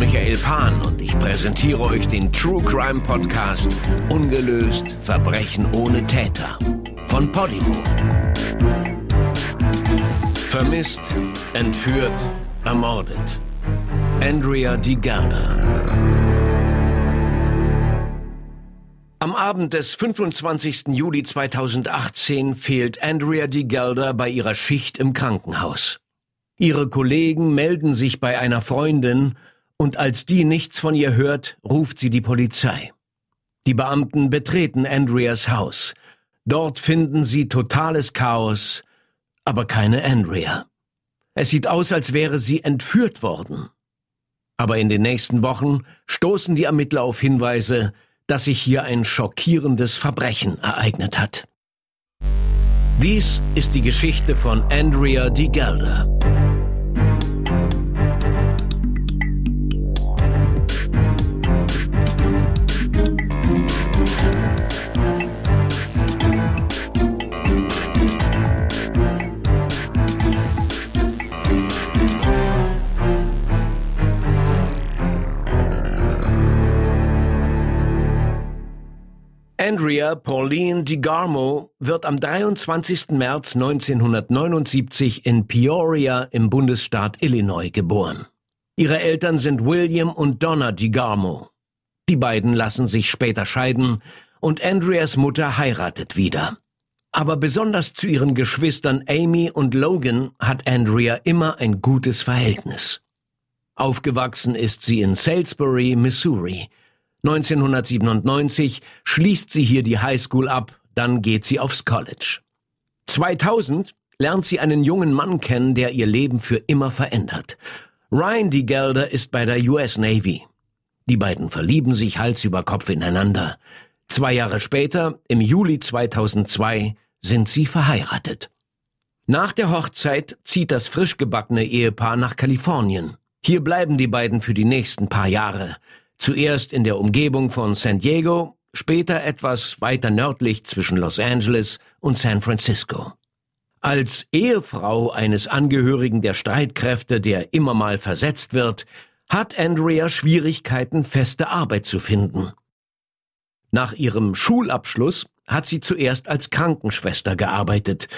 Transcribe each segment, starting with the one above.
Michael Pan und ich präsentiere euch den True Crime Podcast Ungelöst Verbrechen ohne Täter von Podimo. Vermisst, entführt, ermordet. Andrea DiGarda. Am Abend des 25. Juli 2018 fehlt Andrea DiGelda bei ihrer Schicht im Krankenhaus. Ihre Kollegen melden sich bei einer Freundin und als die nichts von ihr hört, ruft sie die Polizei. Die Beamten betreten Andreas Haus. Dort finden sie totales Chaos, aber keine Andrea. Es sieht aus, als wäre sie entführt worden. Aber in den nächsten Wochen stoßen die Ermittler auf Hinweise, dass sich hier ein schockierendes Verbrechen ereignet hat. Dies ist die Geschichte von Andrea DiGelda. Andrea Pauline DiGarmo wird am 23. März 1979 in Peoria im Bundesstaat Illinois geboren. Ihre Eltern sind William und Donna DiGarmo. Die beiden lassen sich später scheiden und Andreas Mutter heiratet wieder. Aber besonders zu ihren Geschwistern Amy und Logan hat Andrea immer ein gutes Verhältnis. Aufgewachsen ist sie in Salisbury, Missouri, 1997 schließt sie hier die Highschool ab, dann geht sie aufs College. 2000 lernt sie einen jungen Mann kennen, der ihr Leben für immer verändert. Ryan D. Gelder ist bei der US Navy. Die beiden verlieben sich Hals über Kopf ineinander. Zwei Jahre später, im Juli 2002, sind sie verheiratet. Nach der Hochzeit zieht das frisch gebackene Ehepaar nach Kalifornien. Hier bleiben die beiden für die nächsten paar Jahre. Zuerst in der Umgebung von San Diego, später etwas weiter nördlich zwischen Los Angeles und San Francisco. Als Ehefrau eines Angehörigen der Streitkräfte, der immer mal versetzt wird, hat Andrea Schwierigkeiten, feste Arbeit zu finden. Nach ihrem Schulabschluss hat sie zuerst als Krankenschwester gearbeitet.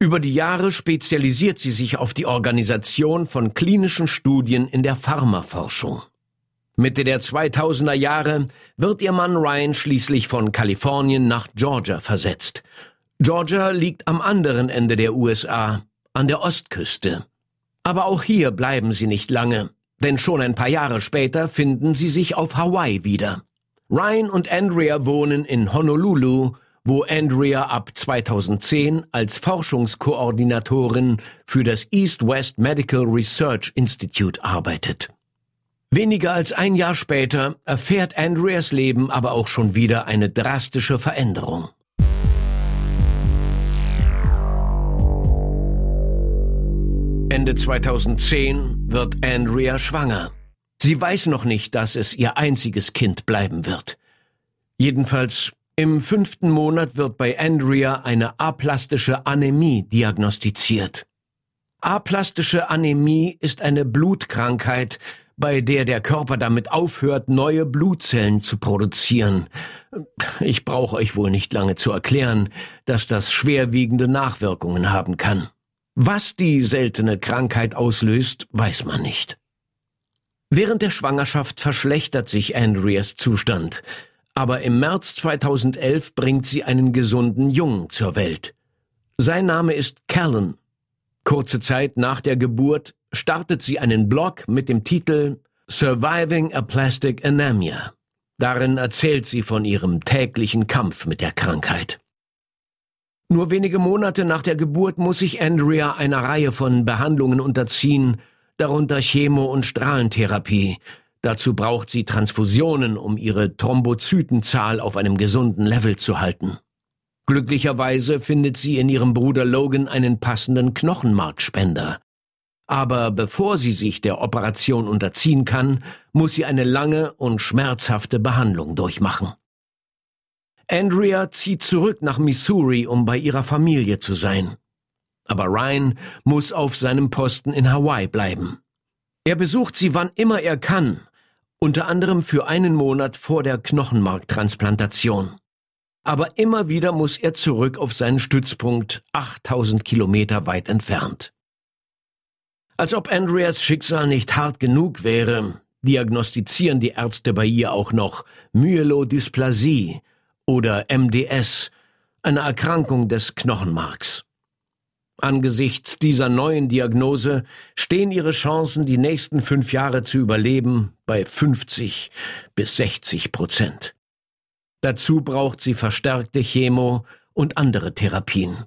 Über die Jahre spezialisiert sie sich auf die Organisation von klinischen Studien in der Pharmaforschung. Mitte der 2000er Jahre wird ihr Mann Ryan schließlich von Kalifornien nach Georgia versetzt. Georgia liegt am anderen Ende der USA, an der Ostküste. Aber auch hier bleiben sie nicht lange, denn schon ein paar Jahre später finden sie sich auf Hawaii wieder. Ryan und Andrea wohnen in Honolulu, wo Andrea ab 2010 als Forschungskoordinatorin für das East West Medical Research Institute arbeitet. Weniger als ein Jahr später erfährt Andreas Leben aber auch schon wieder eine drastische Veränderung. Ende 2010 wird Andrea schwanger. Sie weiß noch nicht, dass es ihr einziges Kind bleiben wird. Jedenfalls im fünften Monat wird bei Andrea eine aplastische Anämie diagnostiziert. Aplastische Anämie ist eine Blutkrankheit, bei der der Körper damit aufhört, neue Blutzellen zu produzieren. Ich brauche euch wohl nicht lange zu erklären, dass das schwerwiegende Nachwirkungen haben kann. Was die seltene Krankheit auslöst, weiß man nicht. Während der Schwangerschaft verschlechtert sich Andreas Zustand, aber im März 2011 bringt sie einen gesunden Jungen zur Welt. Sein Name ist Callan. Kurze Zeit nach der Geburt startet sie einen Blog mit dem Titel Surviving a Plastic Anemia. Darin erzählt sie von ihrem täglichen Kampf mit der Krankheit. Nur wenige Monate nach der Geburt muss sich Andrea einer Reihe von Behandlungen unterziehen, darunter Chemo- und Strahlentherapie. Dazu braucht sie Transfusionen, um ihre Thrombozytenzahl auf einem gesunden Level zu halten. Glücklicherweise findet sie in ihrem Bruder Logan einen passenden Knochenmarkspender. Aber bevor sie sich der Operation unterziehen kann, muss sie eine lange und schmerzhafte Behandlung durchmachen. Andrea zieht zurück nach Missouri, um bei ihrer Familie zu sein. Aber Ryan muss auf seinem Posten in Hawaii bleiben. Er besucht sie wann immer er kann, unter anderem für einen Monat vor der Knochenmarktransplantation. Aber immer wieder muss er zurück auf seinen Stützpunkt 8000 Kilometer weit entfernt. Als ob Andreas Schicksal nicht hart genug wäre, diagnostizieren die Ärzte bei ihr auch noch Myelodysplasie oder MDS, eine Erkrankung des Knochenmarks. Angesichts dieser neuen Diagnose stehen ihre Chancen, die nächsten fünf Jahre zu überleben, bei 50 bis 60 Prozent. Dazu braucht sie verstärkte Chemo und andere Therapien.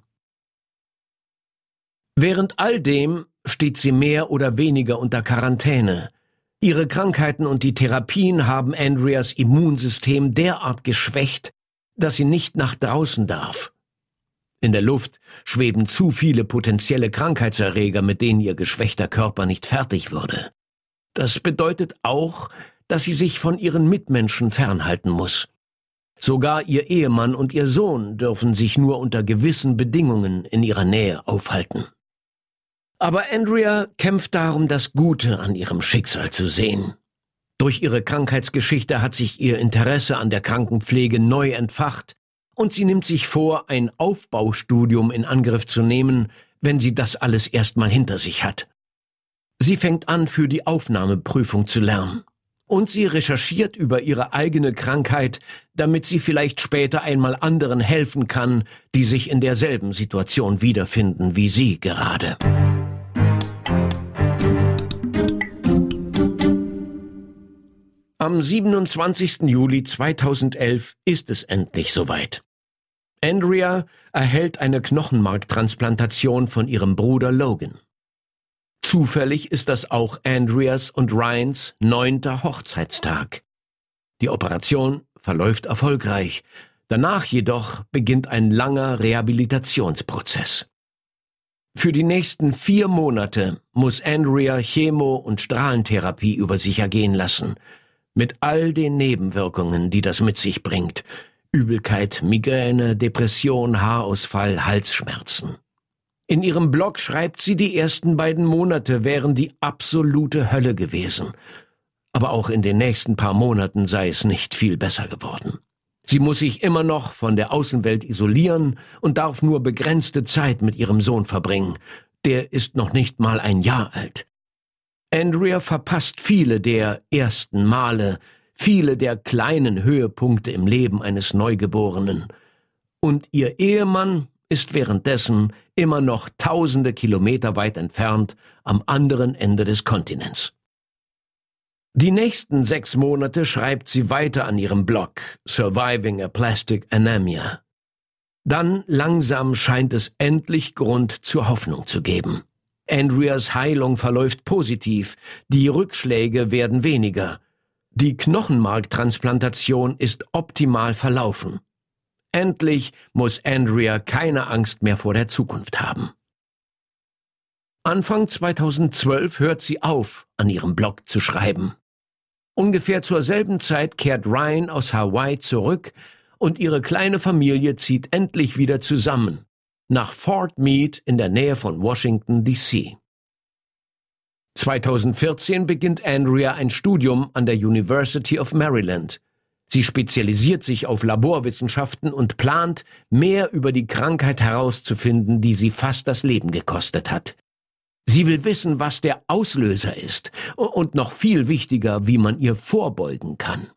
Während all dem steht sie mehr oder weniger unter Quarantäne. Ihre Krankheiten und die Therapien haben Andreas Immunsystem derart geschwächt, dass sie nicht nach draußen darf. In der Luft schweben zu viele potenzielle Krankheitserreger, mit denen ihr geschwächter Körper nicht fertig würde. Das bedeutet auch, dass sie sich von ihren Mitmenschen fernhalten muss. Sogar ihr Ehemann und ihr Sohn dürfen sich nur unter gewissen Bedingungen in ihrer Nähe aufhalten. Aber Andrea kämpft darum, das Gute an ihrem Schicksal zu sehen. Durch ihre Krankheitsgeschichte hat sich ihr Interesse an der Krankenpflege neu entfacht und sie nimmt sich vor, ein Aufbaustudium in Angriff zu nehmen, wenn sie das alles erstmal hinter sich hat. Sie fängt an, für die Aufnahmeprüfung zu lernen. Und sie recherchiert über ihre eigene Krankheit, damit sie vielleicht später einmal anderen helfen kann, die sich in derselben Situation wiederfinden wie sie gerade. Am 27. Juli 2011 ist es endlich soweit. Andrea erhält eine Knochenmarktransplantation von ihrem Bruder Logan. Zufällig ist das auch Andreas und Ryans neunter Hochzeitstag. Die Operation verläuft erfolgreich. Danach jedoch beginnt ein langer Rehabilitationsprozess. Für die nächsten vier Monate muss Andrea Chemo- und Strahlentherapie über sich ergehen lassen, mit all den Nebenwirkungen, die das mit sich bringt, Übelkeit, Migräne, Depression, Haarausfall, Halsschmerzen. In ihrem Blog schreibt sie, die ersten beiden Monate wären die absolute Hölle gewesen. Aber auch in den nächsten paar Monaten sei es nicht viel besser geworden. Sie muss sich immer noch von der Außenwelt isolieren und darf nur begrenzte Zeit mit ihrem Sohn verbringen. Der ist noch nicht mal ein Jahr alt. Andrea verpasst viele der ersten Male, viele der kleinen Höhepunkte im Leben eines Neugeborenen. Und ihr Ehemann ist währenddessen immer noch tausende Kilometer weit entfernt am anderen Ende des Kontinents. Die nächsten sechs Monate schreibt sie weiter an ihrem Blog Surviving a Plastic Anemia. Dann langsam scheint es endlich Grund zur Hoffnung zu geben. Andreas Heilung verläuft positiv, die Rückschläge werden weniger, die Knochenmarktransplantation ist optimal verlaufen. Endlich muss Andrea keine Angst mehr vor der Zukunft haben. Anfang 2012 hört sie auf, an ihrem Blog zu schreiben. Ungefähr zur selben Zeit kehrt Ryan aus Hawaii zurück und ihre kleine Familie zieht endlich wieder zusammen nach Fort Meade in der Nähe von Washington, D.C. 2014 beginnt Andrea ein Studium an der University of Maryland. Sie spezialisiert sich auf Laborwissenschaften und plant, mehr über die Krankheit herauszufinden, die sie fast das Leben gekostet hat. Sie will wissen, was der Auslöser ist und noch viel wichtiger, wie man ihr vorbeugen kann.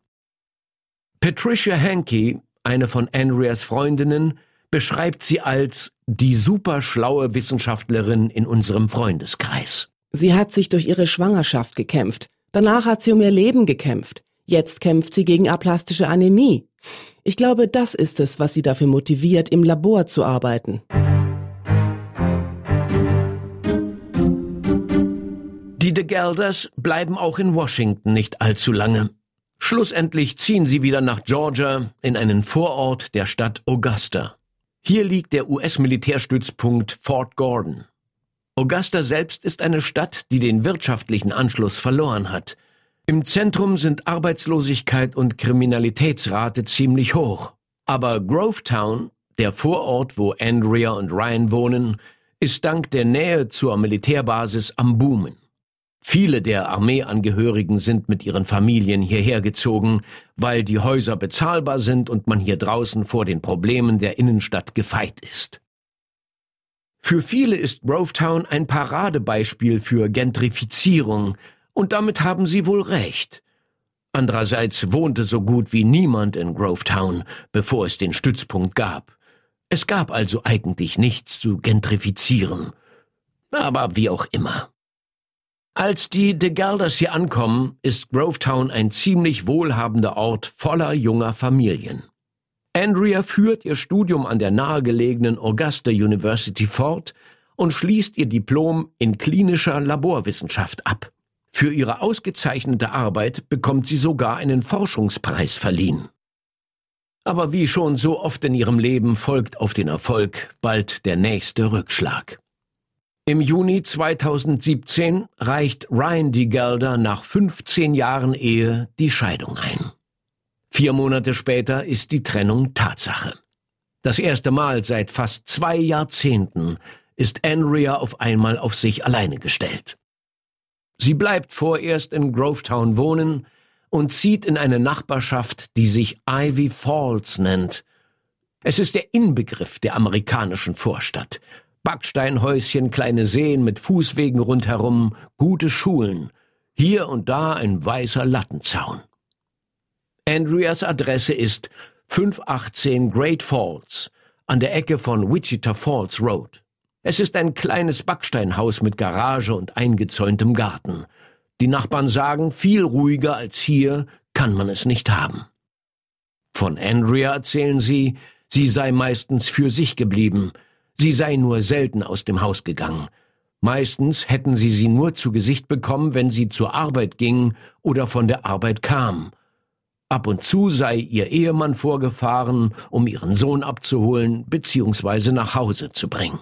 Patricia Hankey, eine von Andreas Freundinnen, beschreibt sie als die superschlaue Wissenschaftlerin in unserem Freundeskreis. Sie hat sich durch ihre Schwangerschaft gekämpft. Danach hat sie um ihr Leben gekämpft. Jetzt kämpft sie gegen aplastische Anämie. Ich glaube, das ist es, was sie dafür motiviert, im Labor zu arbeiten. Die De Gelders bleiben auch in Washington nicht allzu lange. Schlussendlich ziehen sie wieder nach Georgia in einen Vorort der Stadt Augusta. Hier liegt der US-Militärstützpunkt Fort Gordon. Augusta selbst ist eine Stadt, die den wirtschaftlichen Anschluss verloren hat. Im Zentrum sind Arbeitslosigkeit und Kriminalitätsrate ziemlich hoch. Aber Grovetown, der Vorort, wo Andrea und Ryan wohnen, ist dank der Nähe zur Militärbasis am Boomen. Viele der Armeeangehörigen sind mit ihren Familien hierher gezogen, weil die Häuser bezahlbar sind und man hier draußen vor den Problemen der Innenstadt gefeit ist. Für viele ist Grovetown ein Paradebeispiel für Gentrifizierung, und damit haben sie wohl recht. Andererseits wohnte so gut wie niemand in Grovetown, bevor es den Stützpunkt gab. Es gab also eigentlich nichts zu gentrifizieren. Aber wie auch immer. Als die De Galders hier ankommen, ist Grovetown ein ziemlich wohlhabender Ort voller junger Familien. Andrea führt ihr Studium an der nahegelegenen Augusta University fort und schließt ihr Diplom in klinischer Laborwissenschaft ab. Für ihre ausgezeichnete Arbeit bekommt sie sogar einen Forschungspreis verliehen. Aber wie schon so oft in ihrem Leben folgt auf den Erfolg bald der nächste Rückschlag. Im Juni 2017 reicht Ryan D. Gelder nach 15 Jahren Ehe die Scheidung ein. Vier Monate später ist die Trennung Tatsache. Das erste Mal seit fast zwei Jahrzehnten ist Andrea auf einmal auf sich alleine gestellt. Sie bleibt vorerst in Grovetown wohnen und zieht in eine Nachbarschaft, die sich Ivy Falls nennt. Es ist der Inbegriff der amerikanischen Vorstadt, Backsteinhäuschen, kleine Seen mit Fußwegen rundherum, gute Schulen, hier und da ein weißer Lattenzaun. Andreas Adresse ist 518 Great Falls an der Ecke von Wichita Falls Road. Es ist ein kleines Backsteinhaus mit Garage und eingezäuntem Garten. Die Nachbarn sagen, viel ruhiger als hier kann man es nicht haben. Von Andrea erzählen sie, sie sei meistens für sich geblieben, Sie sei nur selten aus dem Haus gegangen. Meistens hätten sie sie nur zu Gesicht bekommen, wenn sie zur Arbeit ging oder von der Arbeit kam. Ab und zu sei ihr Ehemann vorgefahren, um ihren Sohn abzuholen bzw. nach Hause zu bringen.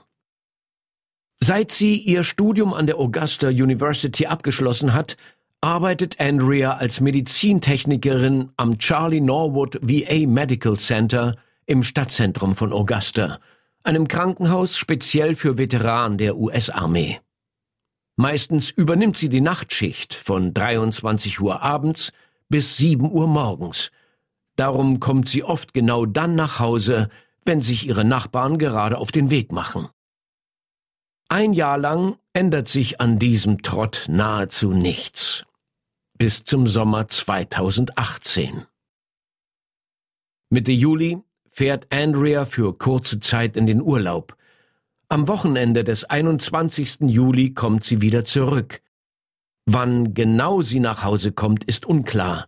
Seit sie ihr Studium an der Augusta University abgeschlossen hat, arbeitet Andrea als Medizintechnikerin am Charlie Norwood VA Medical Center im Stadtzentrum von Augusta einem Krankenhaus speziell für Veteranen der US-Armee. Meistens übernimmt sie die Nachtschicht von 23 Uhr abends bis 7 Uhr morgens. Darum kommt sie oft genau dann nach Hause, wenn sich ihre Nachbarn gerade auf den Weg machen. Ein Jahr lang ändert sich an diesem Trott nahezu nichts. Bis zum Sommer 2018. Mitte Juli fährt Andrea für kurze Zeit in den Urlaub. Am Wochenende des 21. Juli kommt sie wieder zurück. Wann genau sie nach Hause kommt, ist unklar.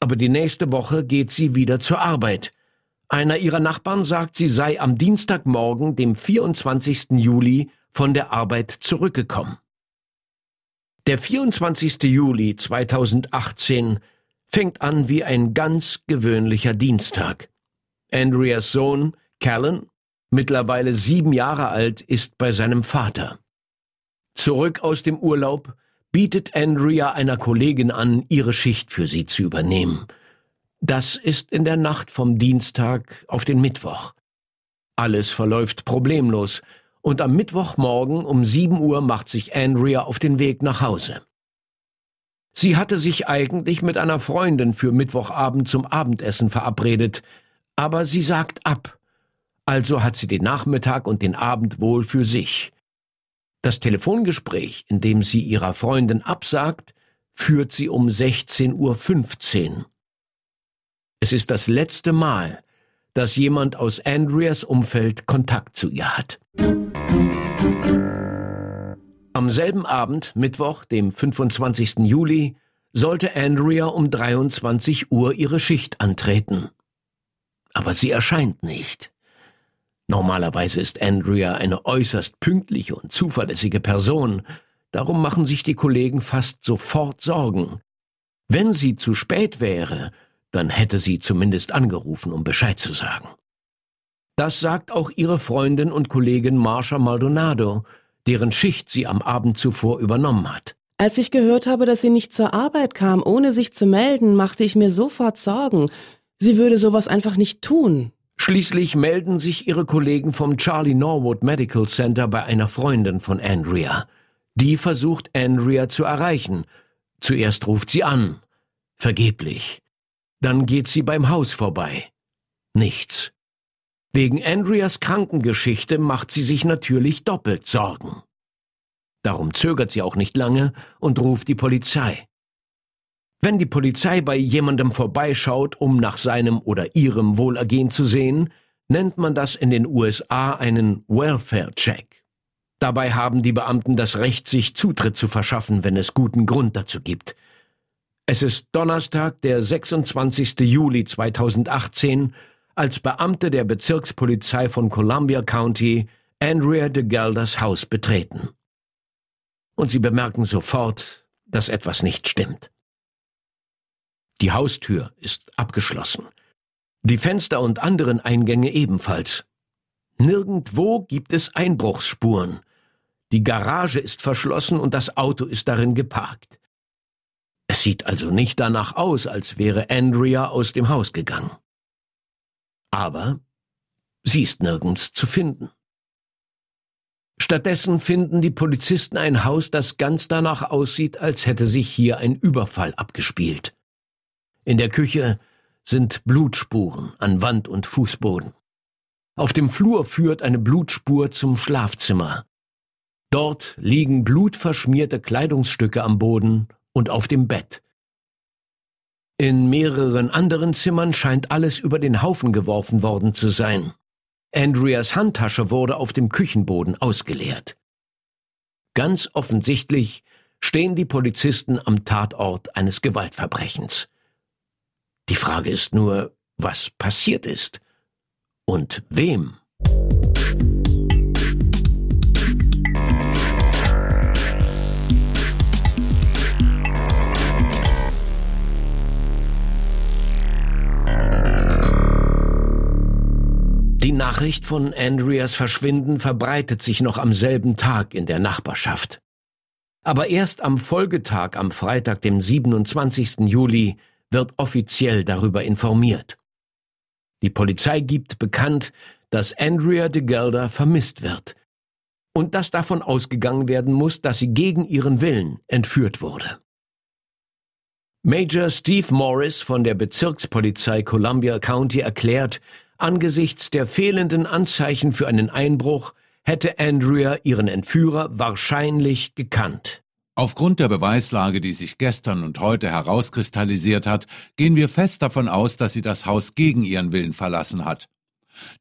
Aber die nächste Woche geht sie wieder zur Arbeit. Einer ihrer Nachbarn sagt, sie sei am Dienstagmorgen, dem 24. Juli, von der Arbeit zurückgekommen. Der 24. Juli 2018 fängt an wie ein ganz gewöhnlicher Dienstag. Andreas Sohn, Callan, mittlerweile sieben Jahre alt, ist bei seinem Vater. Zurück aus dem Urlaub bietet Andrea einer Kollegin an, ihre Schicht für sie zu übernehmen. Das ist in der Nacht vom Dienstag auf den Mittwoch. Alles verläuft problemlos, und am Mittwochmorgen um sieben Uhr macht sich Andrea auf den Weg nach Hause. Sie hatte sich eigentlich mit einer Freundin für Mittwochabend zum Abendessen verabredet, aber sie sagt ab. Also hat sie den Nachmittag und den Abend wohl für sich. Das Telefongespräch, in dem sie ihrer Freundin absagt, führt sie um 16.15 Uhr. Es ist das letzte Mal, dass jemand aus Andreas Umfeld Kontakt zu ihr hat. Am selben Abend, Mittwoch, dem 25. Juli, sollte Andrea um 23 Uhr ihre Schicht antreten aber sie erscheint nicht. Normalerweise ist Andrea eine äußerst pünktliche und zuverlässige Person, darum machen sich die Kollegen fast sofort Sorgen. Wenn sie zu spät wäre, dann hätte sie zumindest angerufen, um Bescheid zu sagen. Das sagt auch ihre Freundin und Kollegin Marsha Maldonado, deren Schicht sie am Abend zuvor übernommen hat. Als ich gehört habe, dass sie nicht zur Arbeit kam, ohne sich zu melden, machte ich mir sofort Sorgen. Sie würde sowas einfach nicht tun. Schließlich melden sich ihre Kollegen vom Charlie Norwood Medical Center bei einer Freundin von Andrea. Die versucht Andrea zu erreichen. Zuerst ruft sie an. Vergeblich. Dann geht sie beim Haus vorbei. Nichts. Wegen Andreas Krankengeschichte macht sie sich natürlich doppelt Sorgen. Darum zögert sie auch nicht lange und ruft die Polizei. Wenn die Polizei bei jemandem vorbeischaut, um nach seinem oder ihrem Wohlergehen zu sehen, nennt man das in den USA einen Welfare-Check. Dabei haben die Beamten das Recht, sich Zutritt zu verschaffen, wenn es guten Grund dazu gibt. Es ist Donnerstag, der 26. Juli 2018, als Beamte der Bezirkspolizei von Columbia County Andrea de Gelders Haus betreten. Und sie bemerken sofort, dass etwas nicht stimmt. Die Haustür ist abgeschlossen. Die Fenster und anderen Eingänge ebenfalls. Nirgendwo gibt es Einbruchsspuren. Die Garage ist verschlossen und das Auto ist darin geparkt. Es sieht also nicht danach aus, als wäre Andrea aus dem Haus gegangen. Aber sie ist nirgends zu finden. Stattdessen finden die Polizisten ein Haus, das ganz danach aussieht, als hätte sich hier ein Überfall abgespielt. In der Küche sind Blutspuren an Wand und Fußboden. Auf dem Flur führt eine Blutspur zum Schlafzimmer. Dort liegen blutverschmierte Kleidungsstücke am Boden und auf dem Bett. In mehreren anderen Zimmern scheint alles über den Haufen geworfen worden zu sein. Andreas Handtasche wurde auf dem Küchenboden ausgeleert. Ganz offensichtlich stehen die Polizisten am Tatort eines Gewaltverbrechens. Die Frage ist nur, was passiert ist und wem. Die Nachricht von Andreas Verschwinden verbreitet sich noch am selben Tag in der Nachbarschaft. Aber erst am Folgetag, am Freitag, dem 27. Juli, wird offiziell darüber informiert. Die Polizei gibt bekannt, dass Andrea de Gelder vermisst wird und dass davon ausgegangen werden muss, dass sie gegen ihren Willen entführt wurde. Major Steve Morris von der Bezirkspolizei Columbia County erklärt, angesichts der fehlenden Anzeichen für einen Einbruch hätte Andrea ihren Entführer wahrscheinlich gekannt. Aufgrund der Beweislage, die sich gestern und heute herauskristallisiert hat, gehen wir fest davon aus, dass sie das Haus gegen ihren Willen verlassen hat.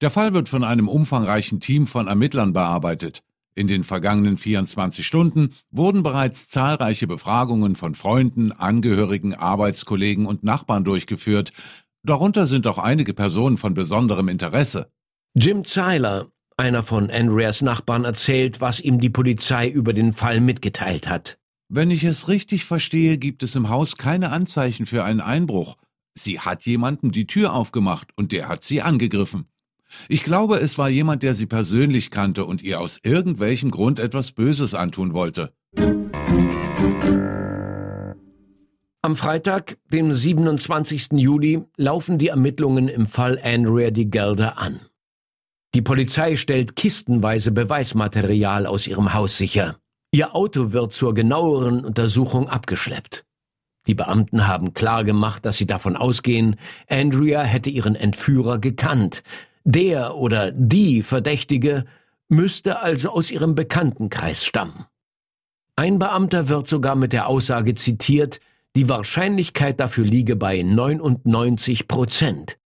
Der Fall wird von einem umfangreichen Team von Ermittlern bearbeitet. In den vergangenen 24 Stunden wurden bereits zahlreiche Befragungen von Freunden, Angehörigen, Arbeitskollegen und Nachbarn durchgeführt. Darunter sind auch einige Personen von besonderem Interesse. Jim Zeiler, einer von Andreas Nachbarn, erzählt, was ihm die Polizei über den Fall mitgeteilt hat. Wenn ich es richtig verstehe, gibt es im Haus keine Anzeichen für einen Einbruch. Sie hat jemandem die Tür aufgemacht und der hat sie angegriffen. Ich glaube, es war jemand, der sie persönlich kannte und ihr aus irgendwelchem Grund etwas Böses antun wollte. Am Freitag, dem 27. Juli, laufen die Ermittlungen im Fall Andrea de Gelder an. Die Polizei stellt kistenweise Beweismaterial aus ihrem Haus sicher. Ihr Auto wird zur genaueren Untersuchung abgeschleppt. Die Beamten haben klargemacht, dass sie davon ausgehen, Andrea hätte ihren Entführer gekannt. Der oder die Verdächtige müsste also aus ihrem Bekanntenkreis stammen. Ein Beamter wird sogar mit der Aussage zitiert, die Wahrscheinlichkeit dafür liege bei 99 Prozent.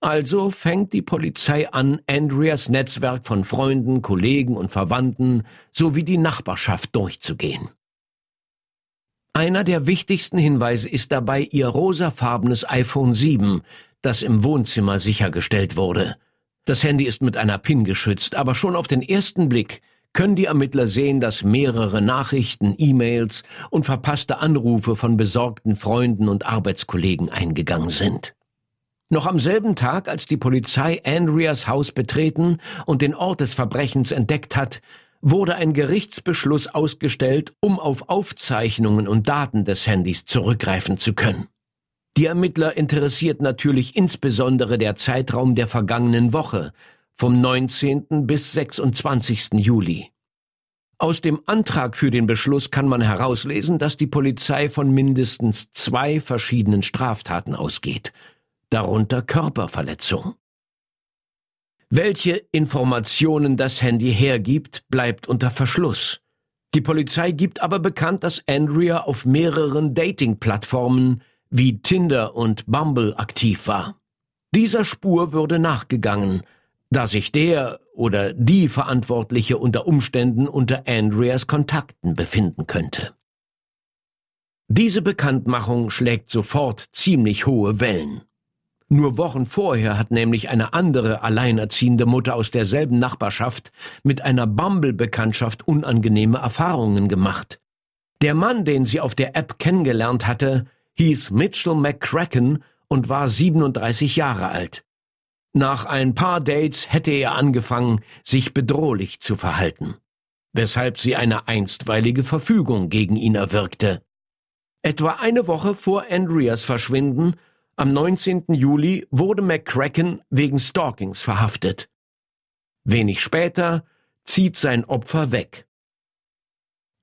Also fängt die Polizei an, Andreas Netzwerk von Freunden, Kollegen und Verwandten sowie die Nachbarschaft durchzugehen. Einer der wichtigsten Hinweise ist dabei ihr rosafarbenes iPhone 7, das im Wohnzimmer sichergestellt wurde. Das Handy ist mit einer PIN geschützt, aber schon auf den ersten Blick können die Ermittler sehen, dass mehrere Nachrichten, E-Mails und verpasste Anrufe von besorgten Freunden und Arbeitskollegen eingegangen sind. Noch am selben Tag, als die Polizei Andreas Haus betreten und den Ort des Verbrechens entdeckt hat, wurde ein Gerichtsbeschluss ausgestellt, um auf Aufzeichnungen und Daten des Handys zurückgreifen zu können. Die Ermittler interessiert natürlich insbesondere der Zeitraum der vergangenen Woche, vom 19. bis 26. Juli. Aus dem Antrag für den Beschluss kann man herauslesen, dass die Polizei von mindestens zwei verschiedenen Straftaten ausgeht, darunter Körperverletzung. Welche Informationen das Handy hergibt, bleibt unter Verschluss. Die Polizei gibt aber bekannt, dass Andrea auf mehreren Dating-Plattformen wie Tinder und Bumble aktiv war. Dieser Spur würde nachgegangen, da sich der oder die Verantwortliche unter Umständen unter Andreas Kontakten befinden könnte. Diese Bekanntmachung schlägt sofort ziemlich hohe Wellen. Nur Wochen vorher hat nämlich eine andere alleinerziehende Mutter aus derselben Nachbarschaft mit einer Bumble-Bekanntschaft unangenehme Erfahrungen gemacht. Der Mann, den sie auf der App kennengelernt hatte, hieß Mitchell McCracken und war 37 Jahre alt. Nach ein paar Dates hätte er angefangen, sich bedrohlich zu verhalten, weshalb sie eine einstweilige Verfügung gegen ihn erwirkte. Etwa eine Woche vor Andreas Verschwinden am 19. Juli wurde McCracken wegen Stalkings verhaftet. Wenig später zieht sein Opfer weg.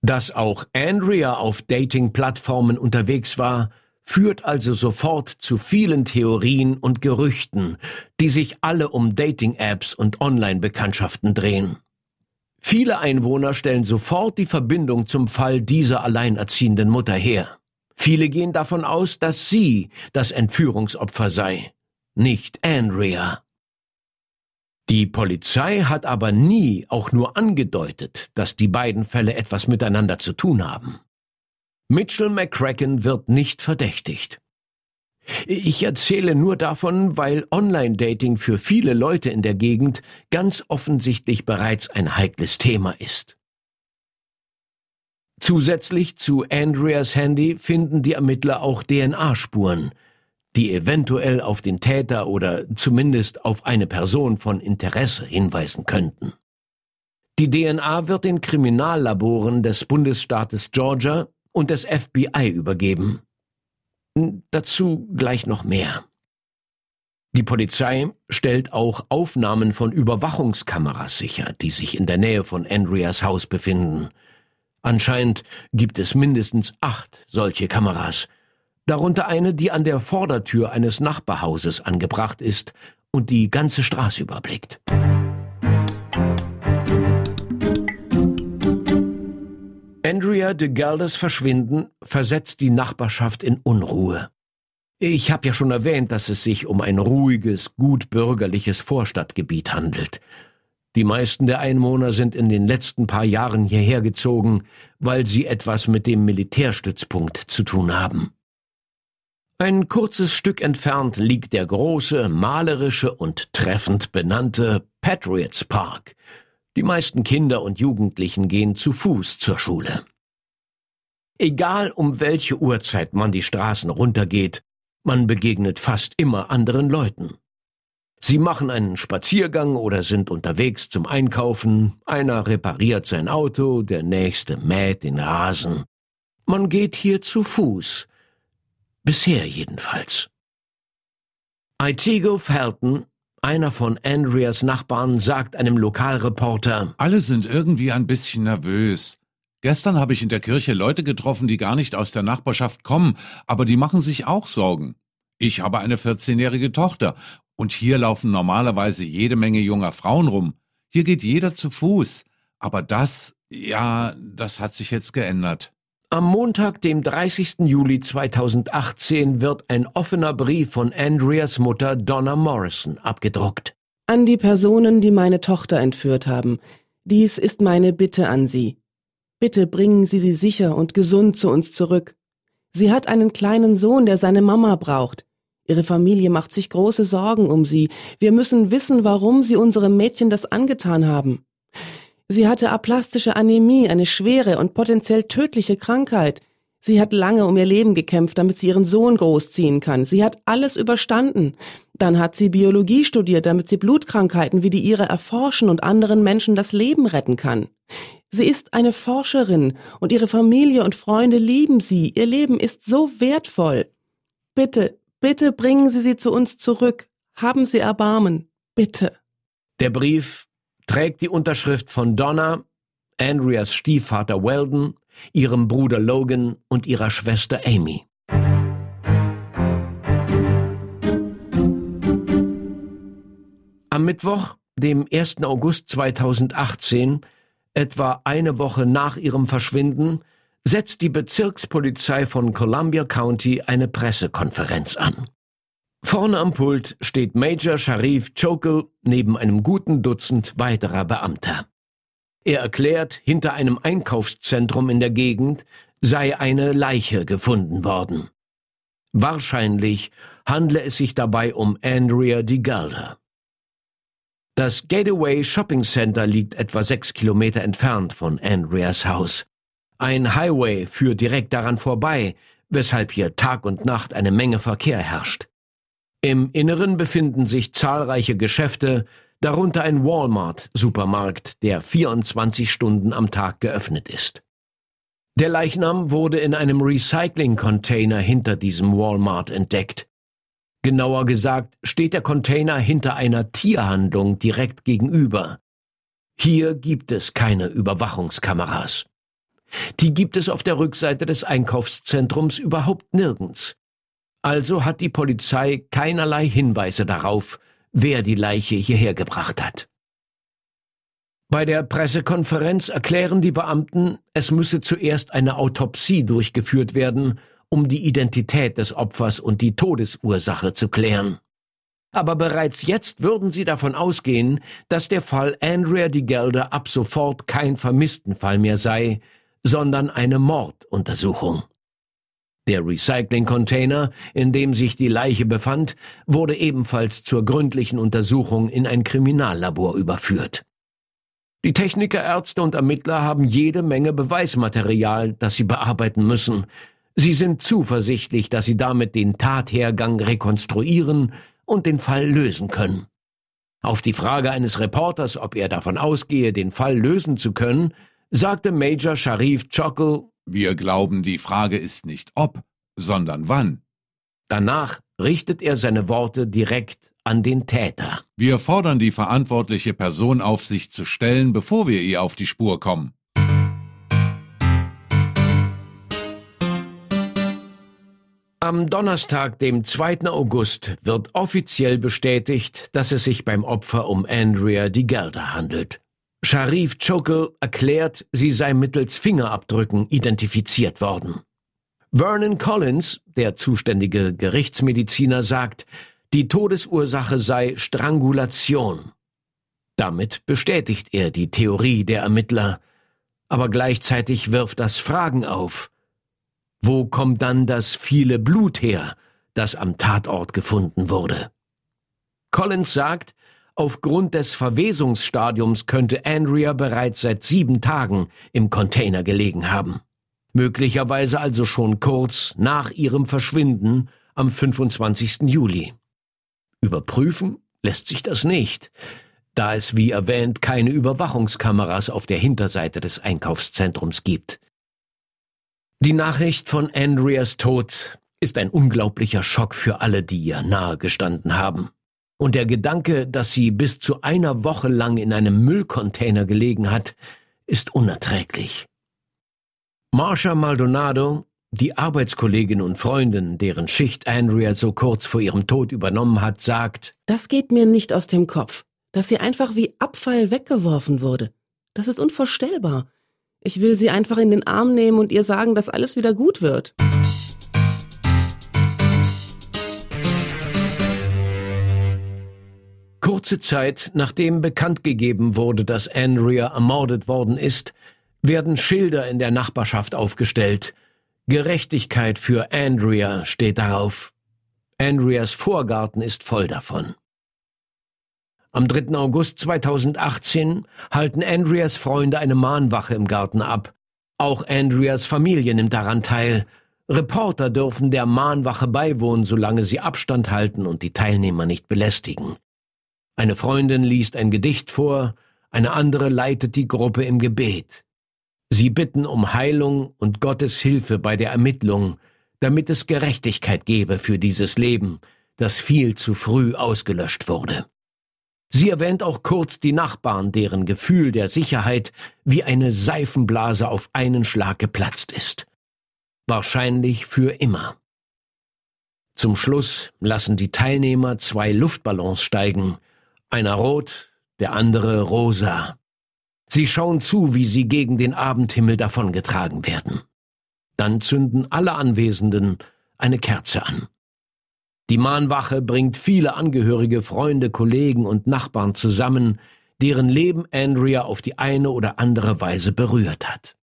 Dass auch Andrea auf Dating-Plattformen unterwegs war, führt also sofort zu vielen Theorien und Gerüchten, die sich alle um Dating-Apps und Online-Bekanntschaften drehen. Viele Einwohner stellen sofort die Verbindung zum Fall dieser alleinerziehenden Mutter her. Viele gehen davon aus, dass sie das Entführungsopfer sei, nicht Andrea. Die Polizei hat aber nie auch nur angedeutet, dass die beiden Fälle etwas miteinander zu tun haben. Mitchell McCracken wird nicht verdächtigt. Ich erzähle nur davon, weil Online-Dating für viele Leute in der Gegend ganz offensichtlich bereits ein heikles Thema ist. Zusätzlich zu Andreas Handy finden die Ermittler auch DNA-Spuren, die eventuell auf den Täter oder zumindest auf eine Person von Interesse hinweisen könnten. Die DNA wird den Kriminallaboren des Bundesstaates Georgia und des FBI übergeben. Dazu gleich noch mehr. Die Polizei stellt auch Aufnahmen von Überwachungskameras sicher, die sich in der Nähe von Andreas Haus befinden – Anscheinend gibt es mindestens acht solche Kameras, darunter eine, die an der Vordertür eines Nachbarhauses angebracht ist und die ganze Straße überblickt. Andrea de Geldes Verschwinden versetzt die Nachbarschaft in Unruhe. Ich habe ja schon erwähnt, dass es sich um ein ruhiges, gut bürgerliches Vorstadtgebiet handelt die meisten der Einwohner sind in den letzten paar Jahren hierher gezogen, weil sie etwas mit dem Militärstützpunkt zu tun haben. Ein kurzes Stück entfernt liegt der große, malerische und treffend benannte Patriots Park. Die meisten Kinder und Jugendlichen gehen zu Fuß zur Schule. Egal um welche Uhrzeit man die Straßen runtergeht, man begegnet fast immer anderen Leuten. Sie machen einen Spaziergang oder sind unterwegs zum Einkaufen, einer repariert sein Auto, der nächste mäht den Rasen. Man geht hier zu Fuß. Bisher jedenfalls. Aitigo Felton, einer von Andreas Nachbarn, sagt einem Lokalreporter Alle sind irgendwie ein bisschen nervös. Gestern habe ich in der Kirche Leute getroffen, die gar nicht aus der Nachbarschaft kommen, aber die machen sich auch Sorgen. Ich habe eine 14-jährige Tochter und hier laufen normalerweise jede Menge junger Frauen rum. Hier geht jeder zu Fuß. Aber das, ja, das hat sich jetzt geändert. Am Montag, dem 30. Juli 2018, wird ein offener Brief von Andreas Mutter Donna Morrison abgedruckt. An die Personen, die meine Tochter entführt haben. Dies ist meine Bitte an Sie. Bitte bringen Sie sie sicher und gesund zu uns zurück. Sie hat einen kleinen Sohn, der seine Mama braucht. Ihre Familie macht sich große Sorgen um sie. Wir müssen wissen, warum sie unserem Mädchen das angetan haben. Sie hatte aplastische Anämie, eine schwere und potenziell tödliche Krankheit. Sie hat lange um ihr Leben gekämpft, damit sie ihren Sohn großziehen kann. Sie hat alles überstanden. Dann hat sie Biologie studiert, damit sie Blutkrankheiten wie die ihre erforschen und anderen Menschen das Leben retten kann. Sie ist eine Forscherin und ihre Familie und Freunde lieben sie. Ihr Leben ist so wertvoll. Bitte, Bitte bringen Sie sie zu uns zurück. Haben Sie Erbarmen. Bitte. Der Brief trägt die Unterschrift von Donna, Andreas Stiefvater Weldon, ihrem Bruder Logan und ihrer Schwester Amy. Am Mittwoch, dem 1. August 2018, etwa eine Woche nach ihrem Verschwinden, setzt die Bezirkspolizei von Columbia County eine Pressekonferenz an. Vorne am Pult steht Major Sharif Chokel neben einem guten Dutzend weiterer Beamter. Er erklärt, hinter einem Einkaufszentrum in der Gegend sei eine Leiche gefunden worden. Wahrscheinlich handle es sich dabei um Andrea DiGalda. Das Gateway Shopping Center liegt etwa sechs Kilometer entfernt von Andreas Haus. Ein Highway führt direkt daran vorbei, weshalb hier Tag und Nacht eine Menge Verkehr herrscht. Im Inneren befinden sich zahlreiche Geschäfte, darunter ein Walmart-Supermarkt, der 24 Stunden am Tag geöffnet ist. Der Leichnam wurde in einem Recycling-Container hinter diesem Walmart entdeckt. Genauer gesagt steht der Container hinter einer Tierhandlung direkt gegenüber. Hier gibt es keine Überwachungskameras. Die gibt es auf der Rückseite des Einkaufszentrums überhaupt nirgends. Also hat die Polizei keinerlei Hinweise darauf, wer die Leiche hierher gebracht hat. Bei der Pressekonferenz erklären die Beamten, es müsse zuerst eine Autopsie durchgeführt werden, um die Identität des Opfers und die Todesursache zu klären. Aber bereits jetzt würden sie davon ausgehen, dass der Fall Andrea Di Gelder ab sofort kein Vermisstenfall mehr sei, sondern eine Morduntersuchung. Der Recycling-Container, in dem sich die Leiche befand, wurde ebenfalls zur gründlichen Untersuchung in ein Kriminallabor überführt. Die Techniker, Ärzte und Ermittler haben jede Menge Beweismaterial, das sie bearbeiten müssen. Sie sind zuversichtlich, dass sie damit den Tathergang rekonstruieren und den Fall lösen können. Auf die Frage eines Reporters, ob er davon ausgehe, den Fall lösen zu können, sagte Major Sharif Chockle, wir glauben, die Frage ist nicht ob, sondern wann. Danach richtet er seine Worte direkt an den Täter. Wir fordern die verantwortliche Person auf, sich zu stellen, bevor wir ihr auf die Spur kommen. Am Donnerstag, dem 2. August, wird offiziell bestätigt, dass es sich beim Opfer um Andrea Di Gelder handelt. Sharif Chokel erklärt, sie sei mittels Fingerabdrücken identifiziert worden. Vernon Collins, der zuständige Gerichtsmediziner, sagt, die Todesursache sei Strangulation. Damit bestätigt er die Theorie der Ermittler, aber gleichzeitig wirft das Fragen auf. Wo kommt dann das viele Blut her, das am Tatort gefunden wurde? Collins sagt, Aufgrund des Verwesungsstadiums könnte Andrea bereits seit sieben Tagen im Container gelegen haben. Möglicherweise also schon kurz nach ihrem Verschwinden am 25. Juli. Überprüfen lässt sich das nicht, da es wie erwähnt keine Überwachungskameras auf der Hinterseite des Einkaufszentrums gibt. Die Nachricht von Andreas Tod ist ein unglaublicher Schock für alle, die ihr nahegestanden haben. Und der Gedanke, dass sie bis zu einer Woche lang in einem Müllcontainer gelegen hat, ist unerträglich. Marsha Maldonado, die Arbeitskollegin und Freundin, deren Schicht Andrea so kurz vor ihrem Tod übernommen hat, sagt, Das geht mir nicht aus dem Kopf, dass sie einfach wie Abfall weggeworfen wurde. Das ist unvorstellbar. Ich will sie einfach in den Arm nehmen und ihr sagen, dass alles wieder gut wird. Kurze Zeit nachdem bekannt gegeben wurde, dass Andrea ermordet worden ist, werden Schilder in der Nachbarschaft aufgestellt. Gerechtigkeit für Andrea steht darauf. Andreas Vorgarten ist voll davon. Am 3. August 2018 halten Andreas Freunde eine Mahnwache im Garten ab. Auch Andreas Familie nimmt daran teil. Reporter dürfen der Mahnwache beiwohnen, solange sie Abstand halten und die Teilnehmer nicht belästigen. Eine Freundin liest ein Gedicht vor, eine andere leitet die Gruppe im Gebet. Sie bitten um Heilung und Gottes Hilfe bei der Ermittlung, damit es Gerechtigkeit gebe für dieses Leben, das viel zu früh ausgelöscht wurde. Sie erwähnt auch kurz die Nachbarn, deren Gefühl der Sicherheit wie eine Seifenblase auf einen Schlag geplatzt ist. Wahrscheinlich für immer. Zum Schluss lassen die Teilnehmer zwei Luftballons steigen, einer rot, der andere rosa. Sie schauen zu, wie sie gegen den Abendhimmel davongetragen werden. Dann zünden alle Anwesenden eine Kerze an. Die Mahnwache bringt viele Angehörige, Freunde, Kollegen und Nachbarn zusammen, deren Leben Andrea auf die eine oder andere Weise berührt hat.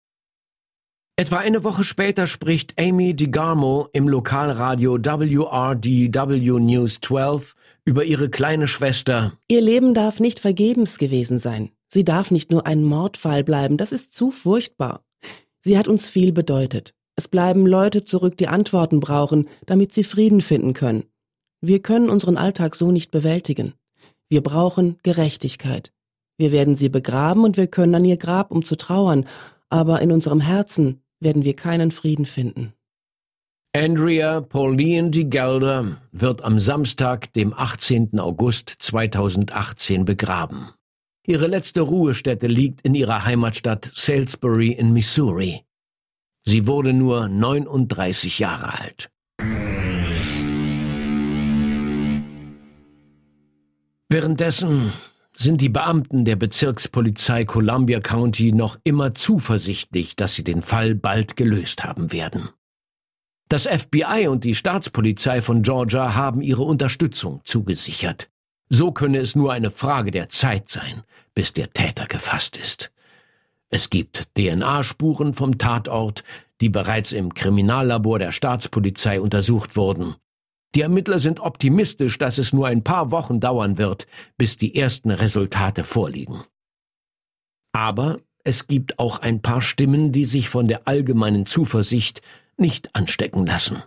Etwa eine Woche später spricht Amy DeGarmo im Lokalradio WRDW News 12 über ihre kleine Schwester. Ihr Leben darf nicht vergebens gewesen sein. Sie darf nicht nur ein Mordfall bleiben, das ist zu furchtbar. Sie hat uns viel bedeutet. Es bleiben Leute zurück, die Antworten brauchen, damit sie Frieden finden können. Wir können unseren Alltag so nicht bewältigen. Wir brauchen Gerechtigkeit. Wir werden sie begraben und wir können an ihr Grab, um zu trauern, aber in unserem Herzen werden wir keinen Frieden finden. Andrea Pauline de Gelder wird am Samstag, dem 18. August 2018 begraben. Ihre letzte Ruhestätte liegt in ihrer Heimatstadt Salisbury in Missouri. Sie wurde nur 39 Jahre alt. Währenddessen sind die Beamten der Bezirkspolizei Columbia County noch immer zuversichtlich, dass sie den Fall bald gelöst haben werden. Das FBI und die Staatspolizei von Georgia haben ihre Unterstützung zugesichert. So könne es nur eine Frage der Zeit sein, bis der Täter gefasst ist. Es gibt DNA-Spuren vom Tatort, die bereits im Kriminallabor der Staatspolizei untersucht wurden. Die Ermittler sind optimistisch, dass es nur ein paar Wochen dauern wird, bis die ersten Resultate vorliegen. Aber es gibt auch ein paar Stimmen, die sich von der allgemeinen Zuversicht nicht anstecken lassen.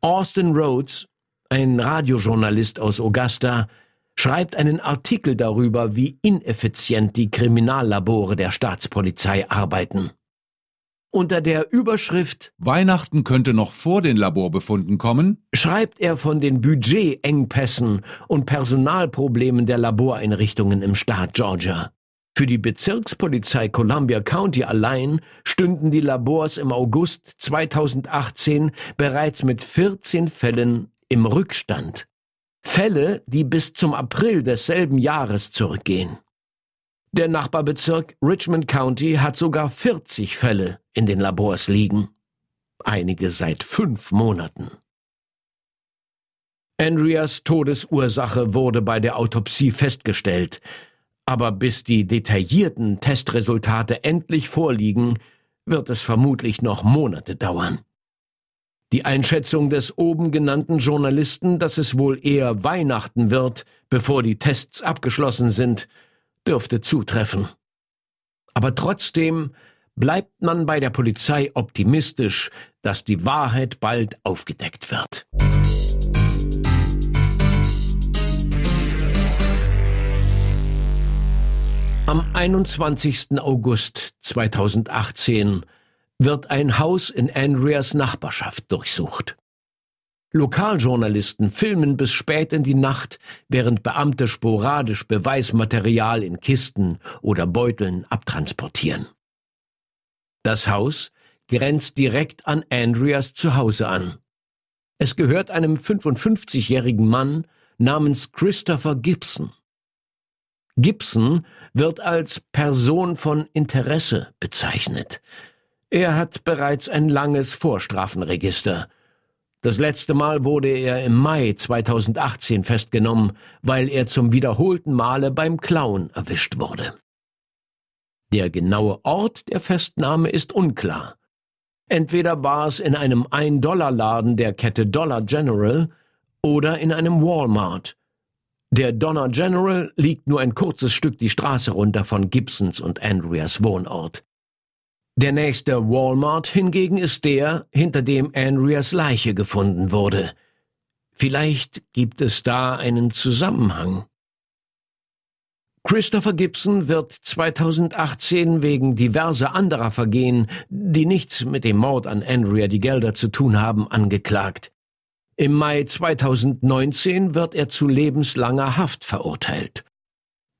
Austin Rhodes, ein Radiojournalist aus Augusta, schreibt einen Artikel darüber, wie ineffizient die Kriminallabore der Staatspolizei arbeiten. Unter der Überschrift Weihnachten könnte noch vor den Laborbefunden kommen, schreibt er von den Budgetengpässen und Personalproblemen der Laboreinrichtungen im Staat Georgia. Für die Bezirkspolizei Columbia County allein stünden die Labors im August 2018 bereits mit 14 Fällen im Rückstand. Fälle, die bis zum April desselben Jahres zurückgehen. Der Nachbarbezirk Richmond County hat sogar 40 Fälle in den Labors liegen. Einige seit fünf Monaten. Andreas Todesursache wurde bei der Autopsie festgestellt, aber bis die detaillierten Testresultate endlich vorliegen, wird es vermutlich noch Monate dauern. Die Einschätzung des oben genannten Journalisten, dass es wohl eher Weihnachten wird, bevor die Tests abgeschlossen sind, dürfte zutreffen. Aber trotzdem bleibt man bei der Polizei optimistisch, dass die Wahrheit bald aufgedeckt wird. Am 21. August 2018 wird ein Haus in Andreas Nachbarschaft durchsucht. Lokaljournalisten filmen bis spät in die Nacht, während Beamte sporadisch Beweismaterial in Kisten oder Beuteln abtransportieren. Das Haus grenzt direkt an Andreas Zuhause an. Es gehört einem 55-jährigen Mann namens Christopher Gibson. Gibson wird als Person von Interesse bezeichnet. Er hat bereits ein langes Vorstrafenregister das letzte Mal wurde er im Mai 2018 festgenommen, weil er zum wiederholten Male beim Klauen erwischt wurde. Der genaue Ort der Festnahme ist unklar. Entweder war es in einem Ein-Dollar-Laden der Kette Dollar General oder in einem Walmart. Der Dollar General liegt nur ein kurzes Stück die Straße runter von Gibsons und Andreas Wohnort. Der nächste Walmart hingegen ist der, hinter dem Andreas Leiche gefunden wurde. Vielleicht gibt es da einen Zusammenhang. Christopher Gibson wird 2018 wegen diverser anderer Vergehen, die nichts mit dem Mord an Andrea die Gelder zu tun haben, angeklagt. Im Mai 2019 wird er zu lebenslanger Haft verurteilt.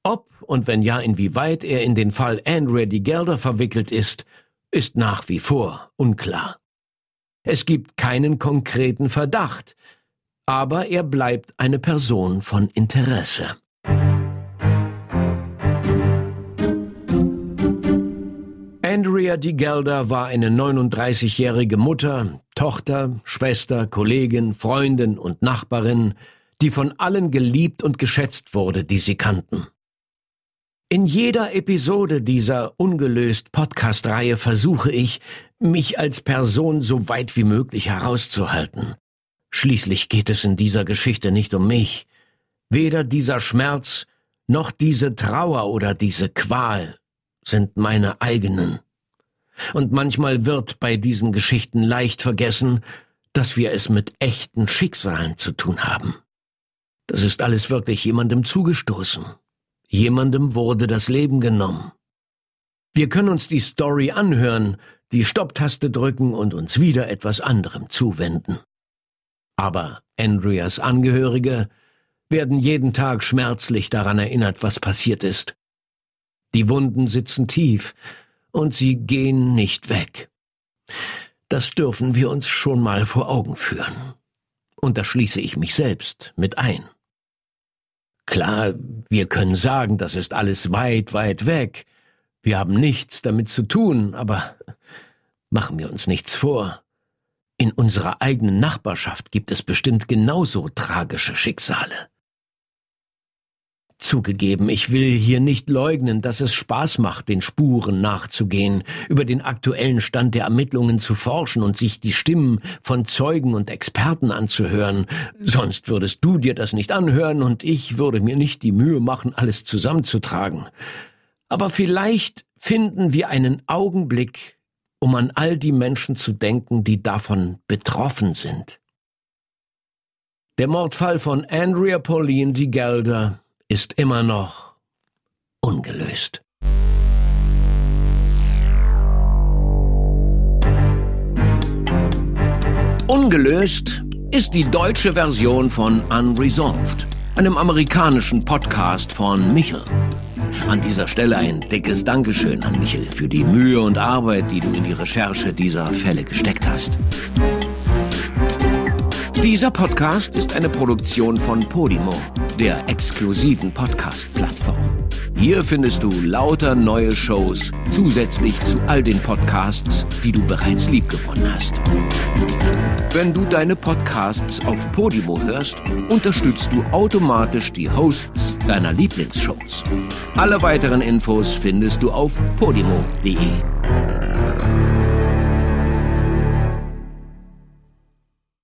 Ob und wenn ja, inwieweit er in den Fall Andrea die Gelder verwickelt ist, ist nach wie vor unklar. Es gibt keinen konkreten Verdacht, aber er bleibt eine Person von Interesse. Andrea Di Gelder war eine 39-jährige Mutter, Tochter, Schwester, Kollegin, Freundin und Nachbarin, die von allen geliebt und geschätzt wurde, die sie kannten. In jeder Episode dieser ungelöst Podcast-Reihe versuche ich, mich als Person so weit wie möglich herauszuhalten. Schließlich geht es in dieser Geschichte nicht um mich. Weder dieser Schmerz, noch diese Trauer oder diese Qual sind meine eigenen. Und manchmal wird bei diesen Geschichten leicht vergessen, dass wir es mit echten Schicksalen zu tun haben. Das ist alles wirklich jemandem zugestoßen. Jemandem wurde das Leben genommen. Wir können uns die Story anhören, die Stopptaste drücken und uns wieder etwas anderem zuwenden. Aber Andreas Angehörige werden jeden Tag schmerzlich daran erinnert, was passiert ist. Die Wunden sitzen tief und sie gehen nicht weg. Das dürfen wir uns schon mal vor Augen führen. Und da schließe ich mich selbst mit ein. Klar, wir können sagen, das ist alles weit, weit weg. Wir haben nichts damit zu tun, aber machen wir uns nichts vor. In unserer eigenen Nachbarschaft gibt es bestimmt genauso tragische Schicksale. Zugegeben, ich will hier nicht leugnen, dass es Spaß macht, den Spuren nachzugehen, über den aktuellen Stand der Ermittlungen zu forschen und sich die Stimmen von Zeugen und Experten anzuhören. Sonst würdest du dir das nicht anhören und ich würde mir nicht die Mühe machen, alles zusammenzutragen. Aber vielleicht finden wir einen Augenblick, um an all die Menschen zu denken, die davon betroffen sind. Der Mordfall von Andrea Pauline die Gelder ist immer noch ungelöst. Ungelöst ist die deutsche Version von Unresolved, einem amerikanischen Podcast von Michel. An dieser Stelle ein dickes Dankeschön an Michel für die Mühe und Arbeit, die du in die Recherche dieser Fälle gesteckt hast. Dieser Podcast ist eine Produktion von Podimo, der exklusiven Podcast-Plattform. Hier findest du lauter neue Shows zusätzlich zu all den Podcasts, die du bereits liebgewonnen hast. Wenn du deine Podcasts auf Podimo hörst, unterstützt du automatisch die Hosts deiner Lieblingsshows. Alle weiteren Infos findest du auf podimo.de.